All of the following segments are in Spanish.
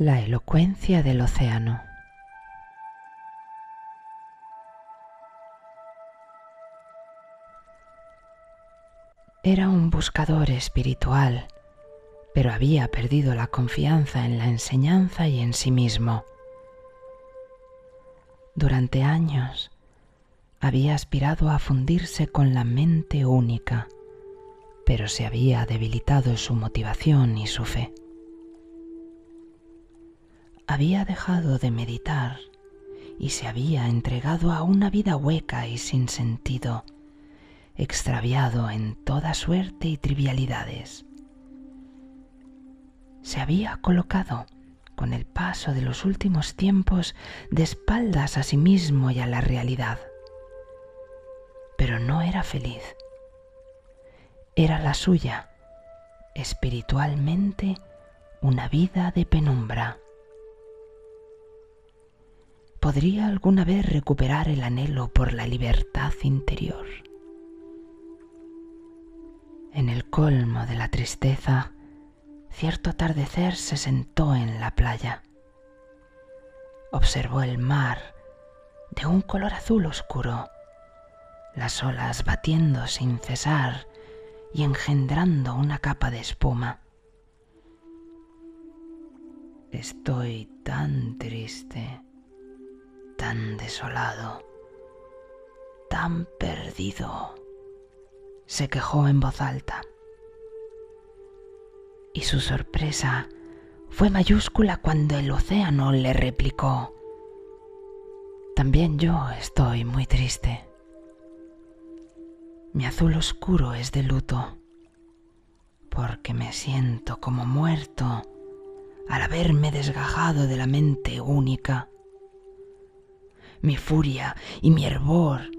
La elocuencia del océano. Era un buscador espiritual, pero había perdido la confianza en la enseñanza y en sí mismo. Durante años había aspirado a fundirse con la mente única, pero se había debilitado su motivación y su fe. Había dejado de meditar y se había entregado a una vida hueca y sin sentido, extraviado en toda suerte y trivialidades. Se había colocado con el paso de los últimos tiempos de espaldas a sí mismo y a la realidad. Pero no era feliz. Era la suya, espiritualmente, una vida de penumbra. ¿Podría alguna vez recuperar el anhelo por la libertad interior? En el colmo de la tristeza, cierto atardecer se sentó en la playa. Observó el mar de un color azul oscuro, las olas batiendo sin cesar y engendrando una capa de espuma. Estoy tan triste, tan desolado, tan perdido, se quejó en voz alta y su sorpresa fue mayúscula cuando el océano le replicó, También yo estoy muy triste. Mi azul oscuro es de luto, porque me siento como muerto al haberme desgajado de la mente única. Mi furia y mi hervor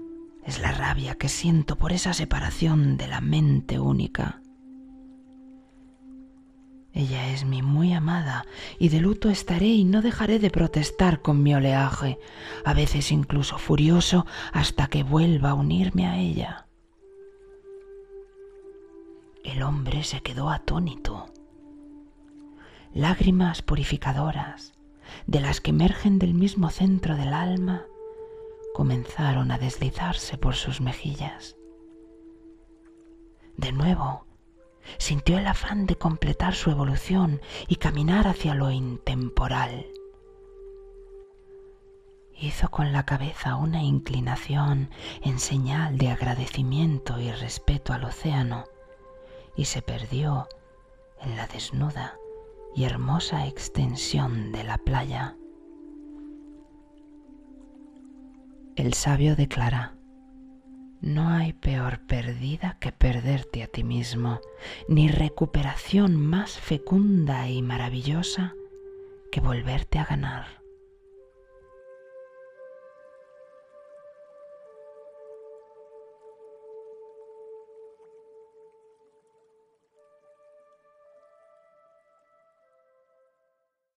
es la rabia que siento por esa separación de la mente única. Ella es mi muy amada y de luto estaré y no dejaré de protestar con mi oleaje, a veces incluso furioso, hasta que vuelva a unirme a ella. El hombre se quedó atónito. Lágrimas purificadoras, de las que emergen del mismo centro del alma, comenzaron a deslizarse por sus mejillas. De nuevo, sintió el afán de completar su evolución y caminar hacia lo intemporal. Hizo con la cabeza una inclinación en señal de agradecimiento y respeto al océano y se perdió en la desnuda y hermosa extensión de la playa. El sabio declara, no hay peor perdida que perderte a ti mismo, ni recuperación más fecunda y maravillosa que volverte a ganar.